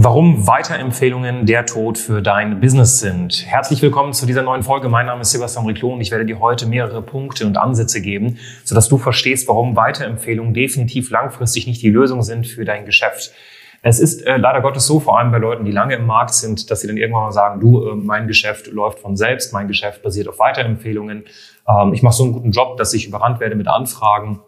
Warum Weiterempfehlungen der Tod für dein Business sind. Herzlich willkommen zu dieser neuen Folge. Mein Name ist Sebastian Riclo und ich werde dir heute mehrere Punkte und Ansätze geben, sodass du verstehst, warum Weiterempfehlungen definitiv langfristig nicht die Lösung sind für dein Geschäft. Es ist äh, leider Gottes so, vor allem bei Leuten, die lange im Markt sind, dass sie dann irgendwann mal sagen, du, äh, mein Geschäft läuft von selbst, mein Geschäft basiert auf Weiterempfehlungen. Ähm, ich mache so einen guten Job, dass ich überrannt werde mit Anfragen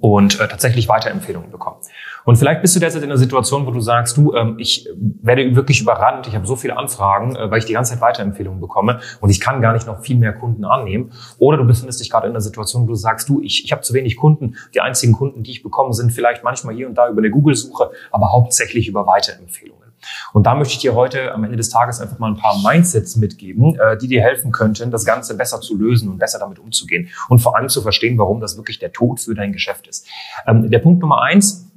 und äh, tatsächlich Weiterempfehlungen bekommen. Und vielleicht bist du derzeit in einer Situation, wo du sagst, du, ähm, ich werde wirklich überrannt, ich habe so viele Anfragen, äh, weil ich die ganze Zeit Weiterempfehlungen bekomme und ich kann gar nicht noch viel mehr Kunden annehmen. Oder du befindest dich gerade in einer Situation, wo du sagst, du, ich, ich habe zu wenig Kunden, die einzigen Kunden, die ich bekomme, sind vielleicht manchmal hier und da über eine Google-Suche, aber hauptsächlich über Weiterempfehlungen. Und da möchte ich dir heute am Ende des Tages einfach mal ein paar Mindsets mitgeben, äh, die dir helfen könnten, das Ganze besser zu lösen und besser damit umzugehen und vor allem zu verstehen, warum das wirklich der Tod für dein Geschäft ist. Ähm, der Punkt Nummer eins,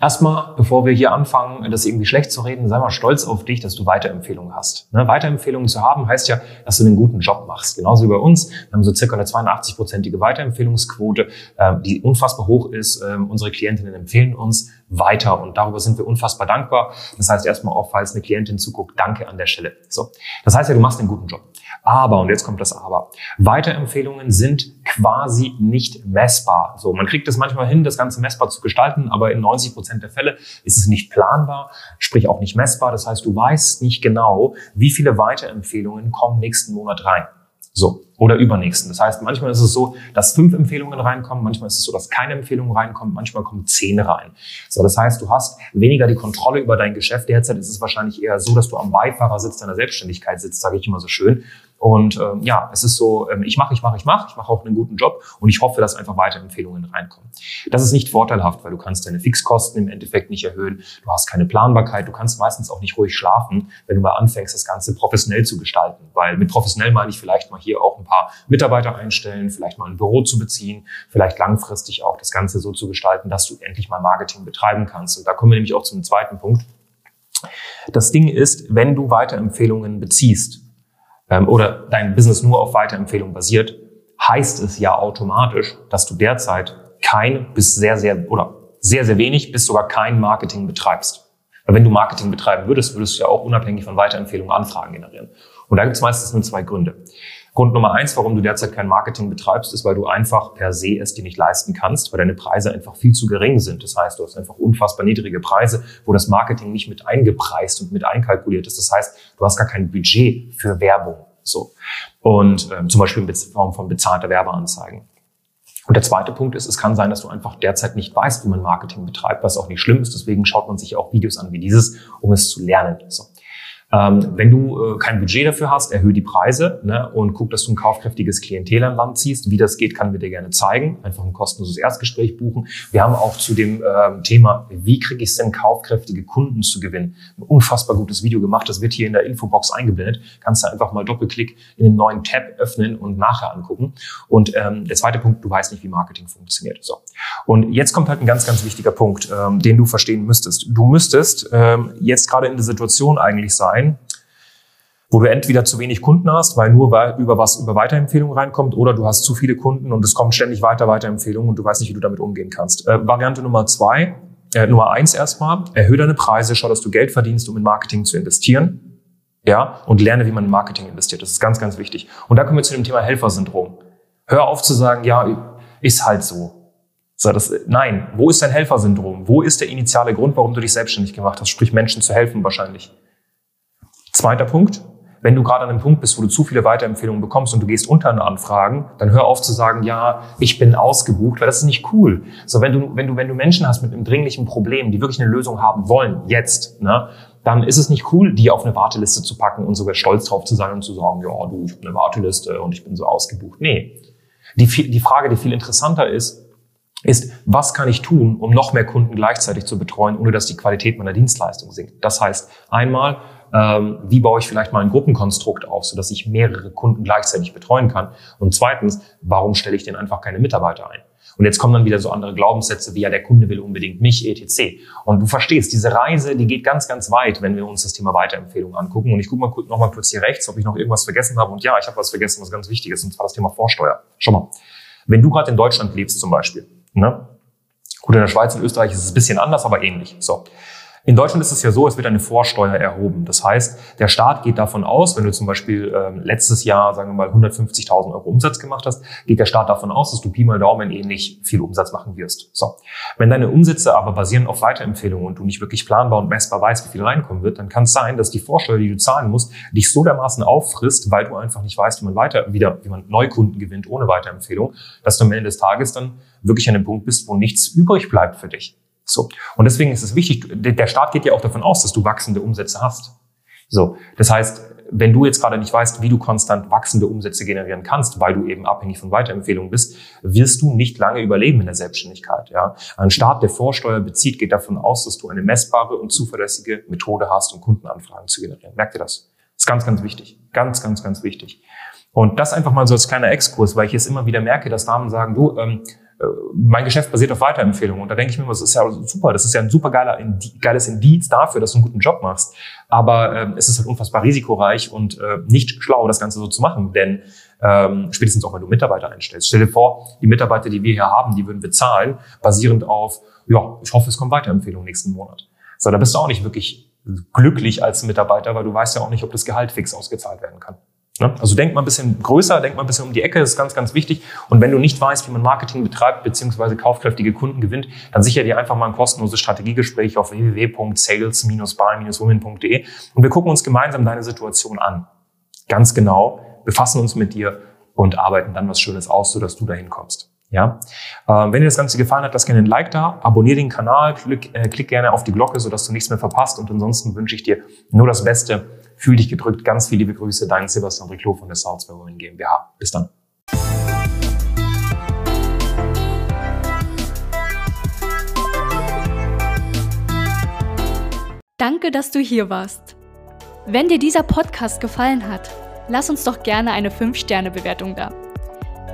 Erstmal, bevor wir hier anfangen, das irgendwie schlecht zu reden, sei mal stolz auf dich, dass du Weiterempfehlungen hast. Ne? Weiterempfehlungen zu haben heißt ja, dass du einen guten Job machst. Genauso wie bei uns. Wir haben so circa eine 82-prozentige Weiterempfehlungsquote, äh, die unfassbar hoch ist. Ähm, unsere Klientinnen empfehlen uns weiter und darüber sind wir unfassbar dankbar. Das heißt erstmal auch, falls eine Klientin zuguckt, danke an der Stelle. So. Das heißt ja, du machst einen guten Job. Aber, und jetzt kommt das Aber, Weiterempfehlungen sind quasi nicht messbar. So, man kriegt es manchmal hin, das Ganze messbar zu gestalten, aber in 90 Prozent der Fälle ist es nicht planbar, sprich auch nicht messbar. Das heißt, du weißt nicht genau, wie viele Weiterempfehlungen kommen nächsten Monat rein. So. Oder übernächsten. Das heißt, manchmal ist es so, dass fünf Empfehlungen reinkommen, manchmal ist es so, dass keine Empfehlungen reinkommen, manchmal kommen zehn rein. So, das heißt, du hast weniger die Kontrolle über dein Geschäft. Derzeit ist es wahrscheinlich eher so, dass du am Beifahrersitz deiner Selbstständigkeit sitzt, sage ich immer so schön. Und ähm, ja, es ist so, ähm, ich mache, ich mache, ich mache, ich mache auch einen guten Job und ich hoffe, dass einfach weiter Empfehlungen reinkommen. Das ist nicht vorteilhaft, weil du kannst deine Fixkosten im Endeffekt nicht erhöhen, du hast keine Planbarkeit, du kannst meistens auch nicht ruhig schlafen, wenn du mal anfängst, das Ganze professionell zu gestalten. Weil mit professionell meine ich vielleicht mal hier auch ein paar Mitarbeiter einstellen, vielleicht mal ein Büro zu beziehen, vielleicht langfristig auch das Ganze so zu gestalten, dass du endlich mal Marketing betreiben kannst. Und da kommen wir nämlich auch zum zweiten Punkt. Das Ding ist, wenn du Weiterempfehlungen beziehst, ähm, oder dein Business nur auf Weiterempfehlung basiert, heißt es ja automatisch, dass du derzeit kein bis sehr, sehr oder sehr, sehr wenig bis sogar kein Marketing betreibst. Weil wenn du Marketing betreiben würdest, würdest du ja auch unabhängig von Weiterempfehlungen Anfragen generieren. Und da gibt es meistens nur zwei Gründe. Grund Nummer eins, warum du derzeit kein Marketing betreibst, ist, weil du einfach per se es dir nicht leisten kannst, weil deine Preise einfach viel zu gering sind. Das heißt, du hast einfach unfassbar niedrige Preise, wo das Marketing nicht mit eingepreist und mit einkalkuliert ist. Das heißt, du hast gar kein Budget für Werbung. So. Und ähm, zum Beispiel in Form von bezahlter Werbeanzeigen. Und der zweite Punkt ist, es kann sein, dass du einfach derzeit nicht weißt, wie man Marketing betreibt, was auch nicht schlimm ist. Deswegen schaut man sich auch Videos an wie dieses, um es zu lernen. So. Ähm, wenn du äh, kein Budget dafür hast, erhöhe die Preise ne, und guck, dass du ein kaufkräftiges Klientel an Land ziehst. Wie das geht, kann wir dir gerne zeigen. Einfach ein kostenloses Erstgespräch buchen. Wir haben auch zu dem ähm, Thema, wie kriege ich es denn, kaufkräftige Kunden zu gewinnen, ein unfassbar gutes Video gemacht. Das wird hier in der Infobox eingeblendet. Kannst du einfach mal Doppelklick in den neuen Tab öffnen und nachher angucken. Und ähm, der zweite Punkt, du weißt nicht, wie Marketing funktioniert. So. Und jetzt kommt halt ein ganz, ganz wichtiger Punkt, ähm, den du verstehen müsstest. Du müsstest ähm, jetzt gerade in der Situation eigentlich sein, sein, wo du entweder zu wenig Kunden hast, weil nur über was über Weiterempfehlungen reinkommt, oder du hast zu viele Kunden und es kommen ständig weiter Weiterempfehlungen und du weißt nicht, wie du damit umgehen kannst. Äh, Variante Nummer zwei, äh, Nummer eins erstmal, erhöhe deine Preise, schau, dass du Geld verdienst, um in Marketing zu investieren. Ja, und lerne, wie man in Marketing investiert. Das ist ganz, ganz wichtig. Und da kommen wir zu dem Thema Helfersyndrom. Hör auf zu sagen, ja, ist halt so. So, das, nein, wo ist dein Helfersyndrom? Wo ist der initiale Grund, warum du dich selbstständig gemacht hast? Sprich, Menschen zu helfen wahrscheinlich. Zweiter Punkt. Wenn du gerade an einem Punkt bist, wo du zu viele Weiterempfehlungen bekommst und du gehst unter eine Anfragen, dann hör auf zu sagen, ja, ich bin ausgebucht, weil das ist nicht cool. So, wenn du, wenn du, wenn du Menschen hast mit einem dringlichen Problem, die wirklich eine Lösung haben wollen, jetzt, ne, dann ist es nicht cool, die auf eine Warteliste zu packen und sogar stolz drauf zu sein und zu sagen, ja, du, ich habe eine Warteliste und ich bin so ausgebucht. Nee. Die, die Frage, die viel interessanter ist, ist, was kann ich tun, um noch mehr Kunden gleichzeitig zu betreuen, ohne dass die Qualität meiner Dienstleistung sinkt. Das heißt, einmal ähm, wie baue ich vielleicht mal ein Gruppenkonstrukt auf, sodass ich mehrere Kunden gleichzeitig betreuen kann? Und zweitens, warum stelle ich denn einfach keine Mitarbeiter ein? Und jetzt kommen dann wieder so andere Glaubenssätze wie, ja, der Kunde will unbedingt mich, etc. Und du verstehst, diese Reise, die geht ganz, ganz weit, wenn wir uns das Thema Weiterempfehlung angucken. Und ich gucke mal noch mal kurz hier rechts, ob ich noch irgendwas vergessen habe. Und ja, ich habe was vergessen, was ganz wichtig ist, und zwar das Thema Vorsteuer. Schau mal, wenn du gerade in Deutschland lebst zum Beispiel, ne? Gut, in der Schweiz und Österreich ist es ein bisschen anders, aber ähnlich. So. In Deutschland ist es ja so, es wird eine Vorsteuer erhoben. Das heißt, der Staat geht davon aus, wenn du zum Beispiel ähm, letztes Jahr, sagen wir mal, 150.000 Euro Umsatz gemacht hast, geht der Staat davon aus, dass du Pi mal Daumen ähnlich viel Umsatz machen wirst. So. Wenn deine Umsätze aber basieren auf Weiterempfehlungen und du nicht wirklich planbar und messbar weißt, wie viel reinkommen wird, dann kann es sein, dass die Vorsteuer, die du zahlen musst, dich so dermaßen auffrisst, weil du einfach nicht weißt, wie man weiter, wieder, wie man Neukunden gewinnt ohne Weiterempfehlung, dass du am Ende des Tages dann wirklich an dem Punkt bist, wo nichts übrig bleibt für dich. So. Und deswegen ist es wichtig, der Staat geht ja auch davon aus, dass du wachsende Umsätze hast. So. Das heißt, wenn du jetzt gerade nicht weißt, wie du konstant wachsende Umsätze generieren kannst, weil du eben abhängig von Weiterempfehlungen bist, wirst du nicht lange überleben in der Selbstständigkeit. Ja? Ein Staat, der Vorsteuer bezieht, geht davon aus, dass du eine messbare und zuverlässige Methode hast, um Kundenanfragen zu generieren. Merkt ihr das? Das ist ganz, ganz wichtig. Ganz, ganz, ganz wichtig. Und das einfach mal so als kleiner Exkurs, weil ich jetzt immer wieder merke, dass Damen sagen, du, ähm, äh, mein Geschäft basiert auf Weiterempfehlungen. Und da denke ich mir immer, das ist ja super, das ist ja ein super geiler, geiles Indiz dafür, dass du einen guten Job machst. Aber ähm, es ist halt unfassbar risikoreich und äh, nicht schlau, das Ganze so zu machen. Denn ähm, spätestens auch, wenn du Mitarbeiter einstellst. Stell dir vor, die Mitarbeiter, die wir hier haben, die würden wir zahlen, basierend auf, ja, ich hoffe, es kommt Weiterempfehlungen nächsten Monat. So, da bist du auch nicht wirklich glücklich als Mitarbeiter, weil du weißt ja auch nicht, ob das Gehalt fix ausgezahlt werden kann. Ne? Also denk mal ein bisschen größer, denk mal ein bisschen um die Ecke, das ist ganz, ganz wichtig. Und wenn du nicht weißt, wie man Marketing betreibt, beziehungsweise kaufkräftige Kunden gewinnt, dann sicher dir einfach mal ein kostenloses Strategiegespräch auf www.sales-by-women.de und wir gucken uns gemeinsam deine Situation an. Ganz genau, befassen uns mit dir und arbeiten dann was Schönes aus, sodass du dahin kommst. Ja, ähm, wenn dir das Ganze gefallen hat, lass gerne ein Like da, abonniere den Kanal, klick, äh, klick gerne auf die Glocke, sodass du nichts mehr verpasst. Und ansonsten wünsche ich dir nur das Beste Fühl dich gedrückt. Ganz viele liebe Grüße. Dein Sebastian Riclot von der Women GmbH. Bis dann. Danke, dass du hier warst. Wenn dir dieser Podcast gefallen hat, lass uns doch gerne eine 5-Sterne-Bewertung da.